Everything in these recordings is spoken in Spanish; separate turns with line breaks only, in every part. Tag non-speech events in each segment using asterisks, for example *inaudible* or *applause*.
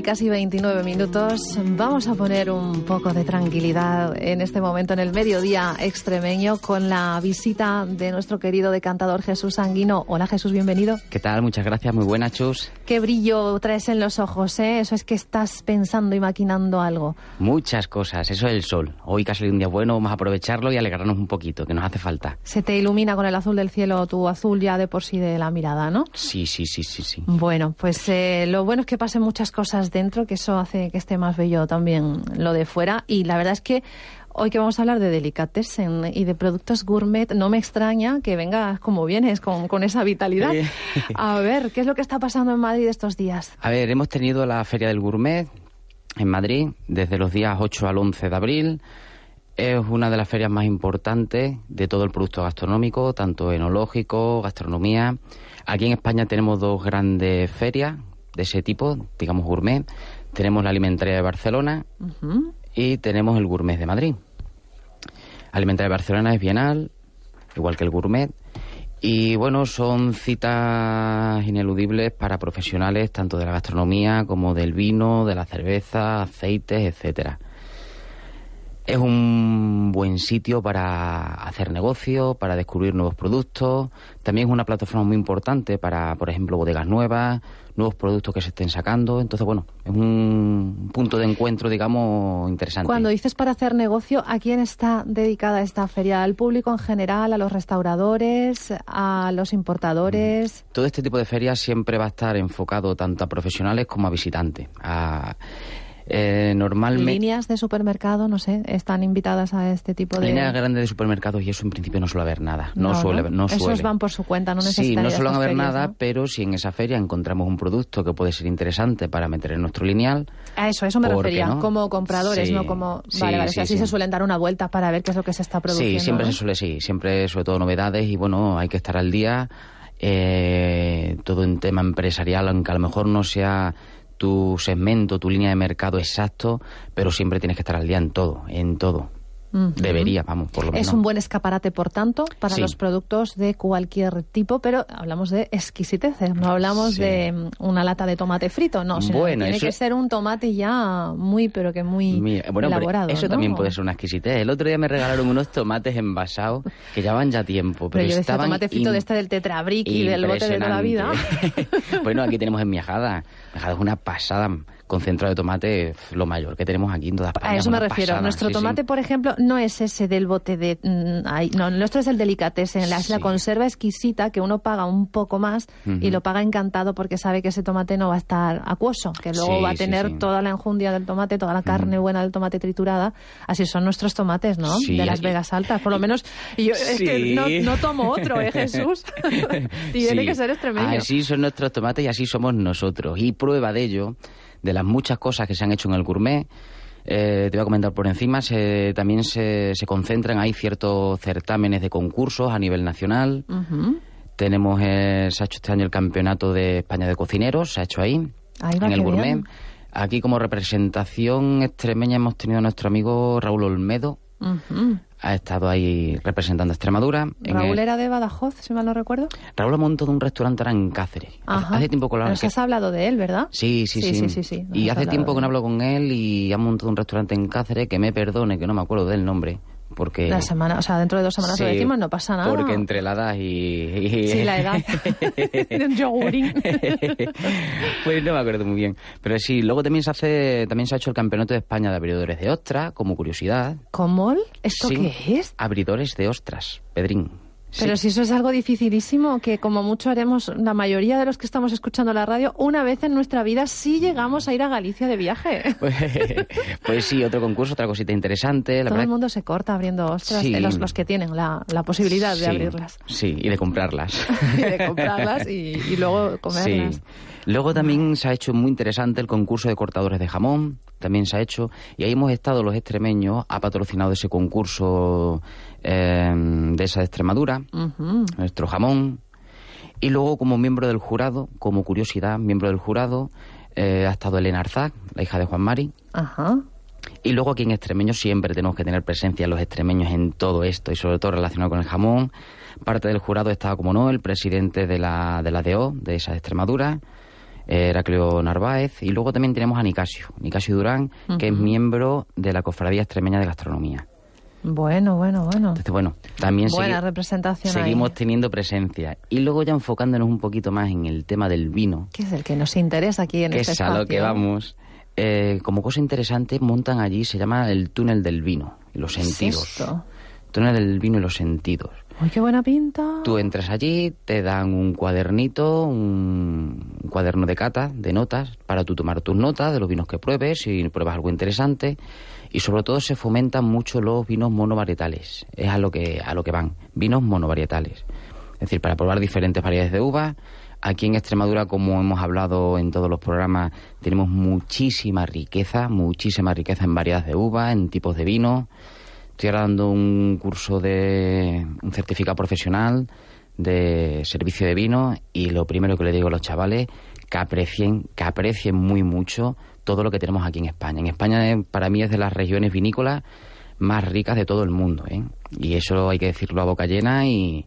y casi 29 minutos. Vamos a poner un poco de tranquilidad en este momento en el mediodía extremeño con la visita de nuestro querido decantador Jesús Sanguino. Hola Jesús, bienvenido.
¿Qué tal? Muchas gracias, muy buena, Chus.
Qué brillo traes en los ojos, ¿eh? Eso es que estás pensando y maquinando algo.
Muchas cosas, eso es el sol. Hoy que ha salido un día bueno, vamos a aprovecharlo y alegrarnos un poquito, que nos hace falta.
Se te ilumina con el azul del cielo, tu azul ya de por sí de la mirada, ¿no?
Sí, sí, sí, sí, sí.
Bueno, pues eh, lo bueno es que pasen muchas cosas dentro, que eso hace que esté más bello también lo de fuera. Y la verdad es que hoy que vamos a hablar de delicatessen y de productos gourmet, no me extraña que vengas como vienes, con, con esa vitalidad. A ver, ¿qué es lo que está pasando en Madrid estos días?
A ver, hemos tenido la Feria del Gourmet en Madrid desde los días 8 al 11 de abril. Es una de las ferias más importantes de todo el producto gastronómico, tanto enológico, gastronomía. Aquí en España tenemos dos grandes ferias de ese tipo, digamos gourmet. Tenemos la Alimentaria de Barcelona y tenemos el Gourmet de Madrid. Alimentaria de Barcelona es bienal, igual que el Gourmet. Y bueno, son citas ineludibles para profesionales tanto de la gastronomía como del vino, de la cerveza, aceites, etcétera. Es un buen sitio para hacer negocio, para descubrir nuevos productos. También es una plataforma muy importante para, por ejemplo, bodegas nuevas, nuevos productos que se estén sacando. Entonces, bueno, es un punto de encuentro, digamos, interesante.
Cuando dices para hacer negocio, ¿a quién está dedicada esta feria? ¿Al público en general, a los restauradores, a los importadores?
Todo este tipo de ferias siempre va a estar enfocado tanto a profesionales como a visitantes. A, eh, normalmente.
Líneas de supermercado, no sé, están invitadas a este tipo de...
Líneas grandes de supermercados y eso en principio no suele haber nada. No,
No,
suele,
¿no?
no
Esos van por su cuenta, no
Sí,
necesitan
no
ir a
suelen haber
ferias,
nada,
¿no?
pero si en esa feria encontramos un producto que puede ser interesante para meter en nuestro lineal,
A eso, a eso me
¿Por qué
refería,
no?
como compradores,
Sí,
no como...
sí,
vale, vale,
sí,
si así
sí.
se suelen dar una vuelta para ver qué es lo que se está produciendo.
sí, siempre
¿no?
se suele, sí, siempre sobre todo novedades y bueno, hay que estar al día, eh, todo en tema empresarial, aunque a lo mejor no sea tu segmento, tu línea de mercado exacto, pero siempre tienes que estar al día en todo, en todo. Debería, vamos, por lo menos.
Es un buen escaparate, por tanto, para
Sí.
los productos de cualquier tipo, pero hablamos de exquisiteces, no hablamos
Sí.
de mm, una lata de tomate frito, no, sino
Bueno,
tiene
eso-
que ser un tomate ya muy, pero que muy
Mira, bueno, hombre,
elaborado.
eso
¿no?
también puede ser una exquisitez. El otro día me regalaron unos tomates envasados que llevaban ya tiempo, pero,
Pero yo decía
estaban
tomate frito
in-
de este del tetrabric y del bote de toda la vida. *laughs*
Bueno, aquí tenemos en Miajada. Miajada es una pasada concentrado de tomate, lo mayor que tenemos aquí en toda España.
A
es
eso me refiero.
pasada,
Nuestro
sí, sí.
tomate, por ejemplo, no es ese del bote de... mm, no, nuestro es el delicatessen, es la
Sí.
conserva exquisita que uno paga un poco más y lo paga encantado porque sabe que ese tomate no va a estar acuoso, que luego
Sí,
va a
sí,
tener
sí.
toda la enjundia del tomate, toda la carne buena del tomate triturada. Así son nuestros tomates, ¿no?
Sí,
de Las Vegas Altas. Por lo menos y yo, es que
Sí.
no, no tomo otro, ¿eh, *laughs* Jesús? *laughs* Tiene
Sí.
que ser extremeño.
Así son nuestros tomates y así somos nosotros. Y prueba de ello, de las muchas cosas que se han hecho en el gourmet, eh, te voy a comentar por encima, se, también se, se concentran, hay ciertos certámenes de concursos a nivel nacional. Tenemos, eh, se ha hecho este año el campeonato de España de cocineros, se ha hecho ahí,
Ahí va,
en el gourmet.
bien.
Aquí como representación extremeña hemos tenido a nuestro amigo Raúl Olmedo. Ha estado ahí representando a Extremadura. En
Raúl
el-
era de Badajoz, si mal no recuerdo.
Raúl ha montado un restaurante ahora en Cáceres. Hace-
Ajá.
Hace tiempo que lo
Nos
que-
has hablado de él, ¿verdad?
Sí, sí, sí.
Sí, sí, sí, sí.
Y hace tiempo que no hablo con él y ha montado un restaurante en Cáceres que me perdone, que no me acuerdo del nombre. Porque,
La semana, o sea, dentro de dos semanas lo decimos, no pasa nada.
Porque entre la edad y... y-
Sí, la edad. *laughs* De un yogurín. *laughs*
pues no me acuerdo muy bien. Pero sí, luego también se hace, también se ha hecho el campeonato de España de abridores de ostras, como curiosidad.
¿Comol? ¿Esto
Sí.
qué es?
Abridores de ostras, Pedrín.
Pero si eso es algo dificilísimo, que como mucho haremos la mayoría de los que estamos escuchando la radio, una vez en nuestra vida sí llegamos a ir a Galicia de viaje.
Pues, *laughs* pues sí, otro concurso, otra cosita interesante.
Todo el mundo se corta abriendo ostras, los, los, que tienen la, posibilidad de abrirlas.
Sí, y de comprarlas. *laughs*
y de comprarlas y, luego comerlas.
Luego también se ha hecho muy interesante el concurso de cortadores de jamón, también se ha hecho, y ahí hemos estado los extremeños, ha patrocinado ese concurso eh, de esa de Extremadura, nuestro jamón. Y luego, como miembro del jurado, como curiosidad, miembro del jurado, eh, ha estado Elena Arzac, la hija de Juan Mari. Y luego aquí en Extremeño siempre tenemos que tener presencia los extremeños en todo esto y sobre todo relacionado con el jamón. Parte del jurado estaba, como no, el presidente de la, de la DO, de esa de Extremadura, Heraclio Narváez, y luego también tenemos a Nicasio, Nicasio Durán, que es miembro de la Cofradía Extremeña de Gastronomía.
Bueno, bueno, bueno.
Entonces, bueno, también
Buena representación
seguimos teniendo presencia. Y luego ya enfocándonos un poquito más en el tema del vino.
Que es el que nos interesa aquí en este
Es a lo que vamos. Eh, como cosa interesante, montan allí, se llama el túnel del vino y los sentidos. Túnel del vino y los sentidos.
¡Ay, qué buena pinta!
Tú entras allí, te dan un cuadernito, un, cuaderno de cata, de notas, para tú tomar tus notas de los vinos que pruebes, si pruebas algo interesante. Y sobre todo se fomentan mucho los vinos monovarietales. Es a lo que, a lo que van. Vinos monovarietales. Es decir, para probar diferentes variedades de uva. Aquí en Extremadura, como hemos hablado en todos los programas, tenemos muchísima riqueza, muchísima riqueza en variedades de uva, en tipos de vino. Estoy dando un curso de un certificado profesional de servicio de vino y lo primero que le digo a los chavales que aprecien, que aprecien muy mucho todo lo que tenemos aquí en España. En España eh, para mí es de las regiones vinícolas más ricas de todo el mundo, ¿eh? y eso hay que decirlo a boca llena y,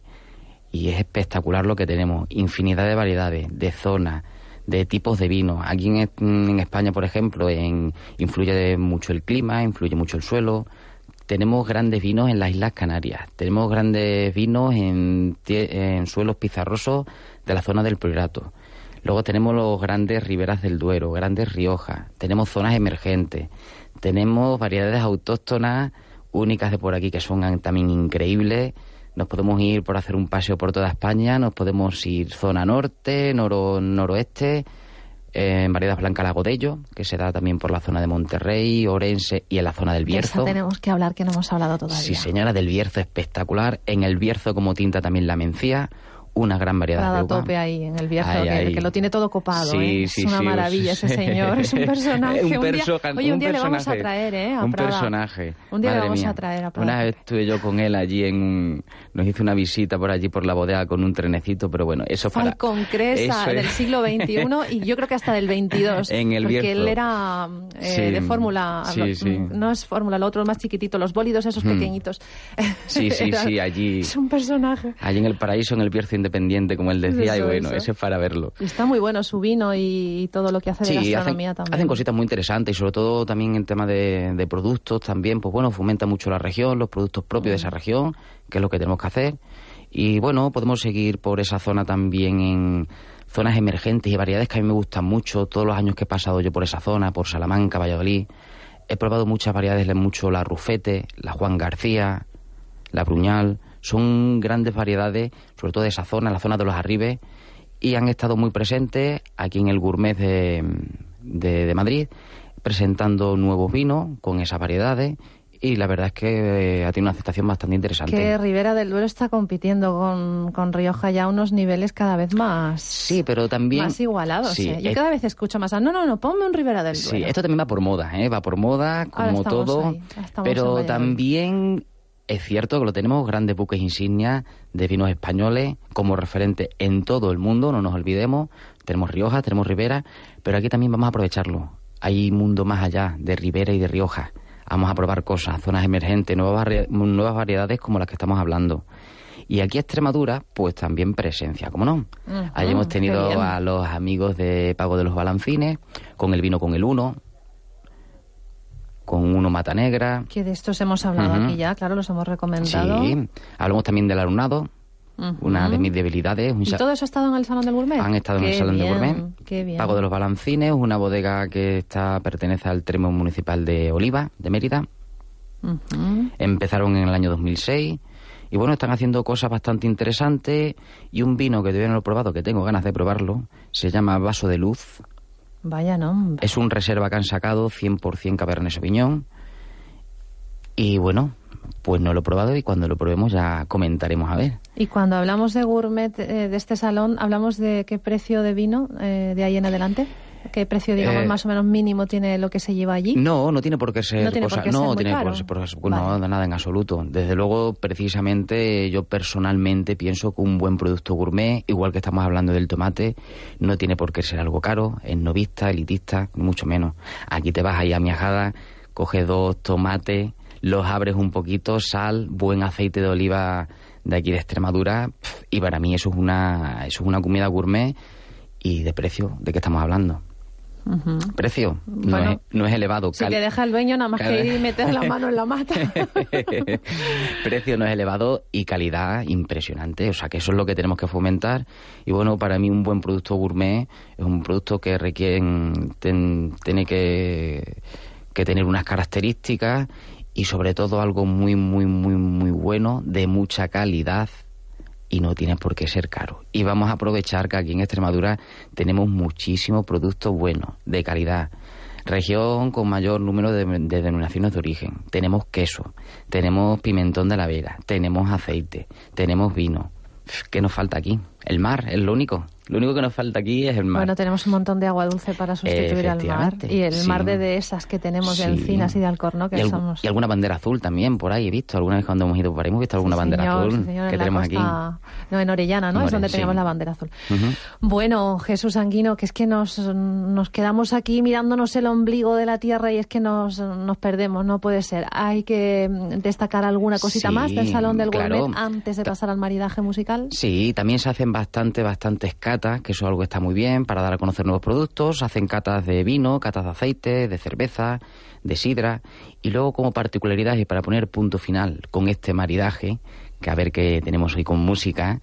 es espectacular lo que tenemos, infinidad de variedades, de zonas, de tipos de vino. Aquí en, España, por ejemplo, influye mucho el clima, influye mucho el suelo, tenemos grandes vinos en las Islas Canarias, tenemos grandes vinos en, suelos pizarrosos de la zona del Priorato. Luego tenemos los grandes riberas del Duero, grandes Riojas, tenemos zonas emergentes, tenemos variedades autóctonas únicas de por aquí que son también increíbles. Nos podemos ir por hacer un paseo por toda España, nos podemos ir zona norte, noro, noroeste, en variedad blanca lagodello, que se da también por la zona de Monterrey, Orense y en la zona del Bierzo.
tenemos que hablar que no hemos hablado todavía.
Sí, señora, del Bierzo espectacular. En el Bierzo como tinta también la mencía una gran variedad
de tope ahí en el Bierzo, que, lo tiene todo copado. ¿eh? es una maravilla ese señor, es un *laughs* personaje. un, día, oye, un, día le vamos a traer, ¿eh?
un personaje.
Un día le vamos a traer a Prada.
Una vez estuve yo con él allí en Nos hizo una visita por allí por la bodega con un trenecito, pero bueno, eso fue...
Falcon Cresa del siglo XXI y yo creo que hasta del XXII. *laughs*
en el
Porque él era eh, de fórmula, no es fórmula, lo otro más chiquitito, los bólidos esos pequeñitos.
Sí, sí, *laughs* sí, allí...
Es un personaje.
Allí en el paraíso, en el Bierzo Independiente, como él decía, y bueno, ese es para verlo.
Está muy bueno su vino y todo lo que hace de gastronomía
hacen,
también.
Hacen cositas muy interesantes y sobre todo también en tema de, productos también, pues bueno, fomenta mucho la región, los productos propios de esa región, que es lo que tenemos que hacer. Y bueno, podemos seguir por esa zona también en zonas emergentes y variedades que a mí me gustan mucho. Todos los años que he pasado yo por esa zona, por Salamanca, Valladolid, he probado muchas variedades, mucho la Rufete, la Juan García, la Bruñal son grandes variedades, sobre todo de esa zona, la zona de los arribes, y han estado muy presentes aquí en el Gourmet de, de, Madrid, presentando nuevos vinos con esas variedades y la verdad es que eh, ha tenido una aceptación bastante interesante.
Que Ribera del Duero está compitiendo con, con, Rioja ya a unos niveles cada vez más...
Sí, pero también...
Más igualados, ¿eh? Yo cada vez escucho más, no, no, no, ponme un Ribera del Duero.
Sí, esto también va por moda, ¿eh? Va por moda, como todo, pero también es cierto que lo tenemos grandes buques insignias de vinos españoles como referente en todo el mundo, no nos olvidemos. Tenemos Rioja, tenemos Ribera, pero aquí también vamos a aprovecharlo. Hay un mundo más allá de Ribera y de Rioja. Vamos a probar cosas, zonas emergentes, nuevas, nuevas variedades como las que estamos hablando. Y aquí Extremadura, pues también presencia, ¿cómo no? Ahí hemos tenido a los amigos de Pago de los Balancines, con el vino con el uno, con uno mata negra.
Que de estos hemos hablado aquí ya, claro, los hemos recomendado.
Sí, hablamos también del alumnado, una de mis debilidades.
¿Y todo eso ha estado en el Salón del Gourmet?
Han estado en el Salón del Gourmet.
Qué bien.
Pago de los Balancines, una bodega que está pertenece al Tremo Municipal de Oliva, de Mérida. Empezaron en el año 2006 Y bueno, están haciendo cosas bastante interesantes y un vino que todavía no lo he probado, que tengo ganas de probarlo, se llama Vaso de Luz.
Vaya nombre.
Es un reserva que han sacado 100% Cabernet Sauvignon. Y bueno, pues no lo he probado y cuando lo probemos ya comentaremos a ver.
Y cuando hablamos de gourmet eh, de este salón, ¿hablamos de qué precio de vino eh, de ahí en adelante? ¿Qué precio, digamos,
Eh,
más o menos mínimo tiene lo que se lleva allí?
No, no tiene por qué ser
No tiene por qué ser
no
muy
tiene
caro.
por ser- por ser- no, nada en absoluto. Desde luego, precisamente, yo personalmente pienso que un buen producto gourmet, igual que estamos hablando del tomate, no tiene por qué ser algo caro, es novista, elitista, mucho menos. Aquí te vas ahí a miajada, coges dos tomates, los abres un poquito, sal, buen aceite de oliva de aquí de Extremadura, y para mí eso es una, eso es una comida gourmet y de precio, ¿de qué estamos hablando? Precio, no, es, no es elevado.
Si
cal-
te deja el dueño, nada más que ir y meter la mano en la mata. *laughs*
Precio no es elevado y calidad impresionante. O sea, que eso es lo que tenemos que fomentar. Y bueno, para mí un buen producto gourmet es un producto que requiere, ten- tiene que, que tener unas características y sobre todo algo muy, muy, muy, muy bueno, de mucha calidad y no tiene por qué ser caro. Y vamos a aprovechar que aquí en Extremadura tenemos muchísimos productos buenos, de calidad. Región con mayor número de, de denominaciones de origen. Tenemos queso, tenemos pimentón de la vera, tenemos aceite, tenemos vino. ¿Qué nos falta aquí? El mar, es lo único. Lo único que nos falta aquí es el mar.
Bueno, tenemos un montón de agua dulce para sustituir al mar. Y el
sí.
mar de dehesas que tenemos de
Sí.
encinas y de alcorno, que
y,
somos...
y alguna bandera azul también por ahí he visto. Alguna vez cuando hemos ido por ahí hemos visto alguna
Sí,
bandera
señor,
azul
señor,
que tenemos aquí.
costa- No, en Orellana, ¿no? Es donde
sí.
la bandera azul.
Ujú.
Bueno, Jesús Anguino, que es que nos, nos quedamos aquí mirándonos el ombligo de la tierra y es que nos, nos perdemos, no puede ser. Hay que destacar alguna cosita más del Salón del
claro.
Gourmet antes de pasar al maridaje musical.
Sí, también se hacen bastante, bastantes catas, que eso es algo que está muy bien para dar a conocer nuevos productos. Hacen catas de vino, catas de aceite, de cerveza, de sidra. Y luego, como particularidad y para poner punto final con este maridaje, que a ver qué tenemos hoy con música,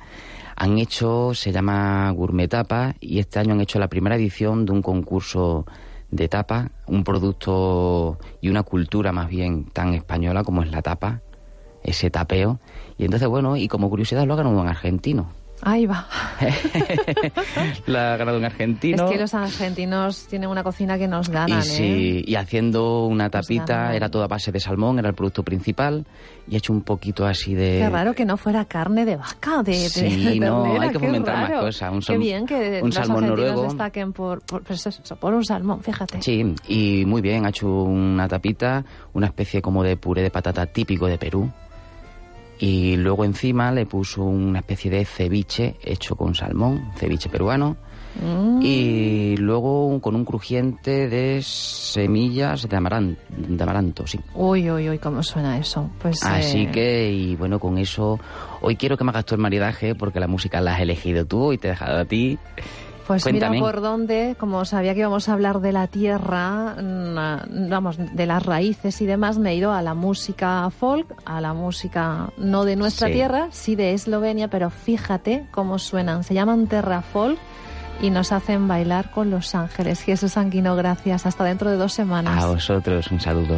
han hecho, se llama Gourmet Tapa, y este año han hecho la primera edición de un concurso de tapa, un producto y una cultura más bien tan española como es la tapa, ese tapeo. Y entonces, bueno, y como curiosidad lo ha ganado un argentino.
Ahí va. *laughs*
La ha ganado un argentino.
Es que los argentinos tienen una cocina que nos ganan,
y, sí,
¿eh?
y haciendo una tapita, era toda base de salmón, era el producto principal, y ha hecho un poquito así de...
Qué raro que no fuera carne de vaca, de,
Sí,
de
no,
ternera,
hay que fomentar más cosas. Un
Qué bien que
un
los
salmón noruego.
destaquen por, por, pues eso, por un salmón, fíjate.
Sí, y muy bien, ha hecho una tapita, una especie como de puré de patata típico de Perú. Y luego encima le puso una especie de ceviche hecho con salmón, ceviche peruano.
Mm.
Y luego con un crujiente de semillas de, amaran- de amaranto, sí.
Uy, uy, uy, cómo suena eso. Pues,
Así
eh,
que, y bueno, con eso, hoy quiero que me hagas tú el maridaje porque la música la has elegido tú y te he dejado a ti.
Pues
Cuéntame.
mira por dónde, como sabía que íbamos a hablar de la tierra, mm, vamos, de las raíces y demás, me he ido a la música folk, a la música no de nuestra
Sí.
tierra, sí de Eslovenia, pero fíjate cómo suenan. Se llaman Terra Folk y nos hacen bailar con Los Ángeles. Jesús Sanguino, gracias. Hasta dentro de dos semanas.
A vosotros un saludo.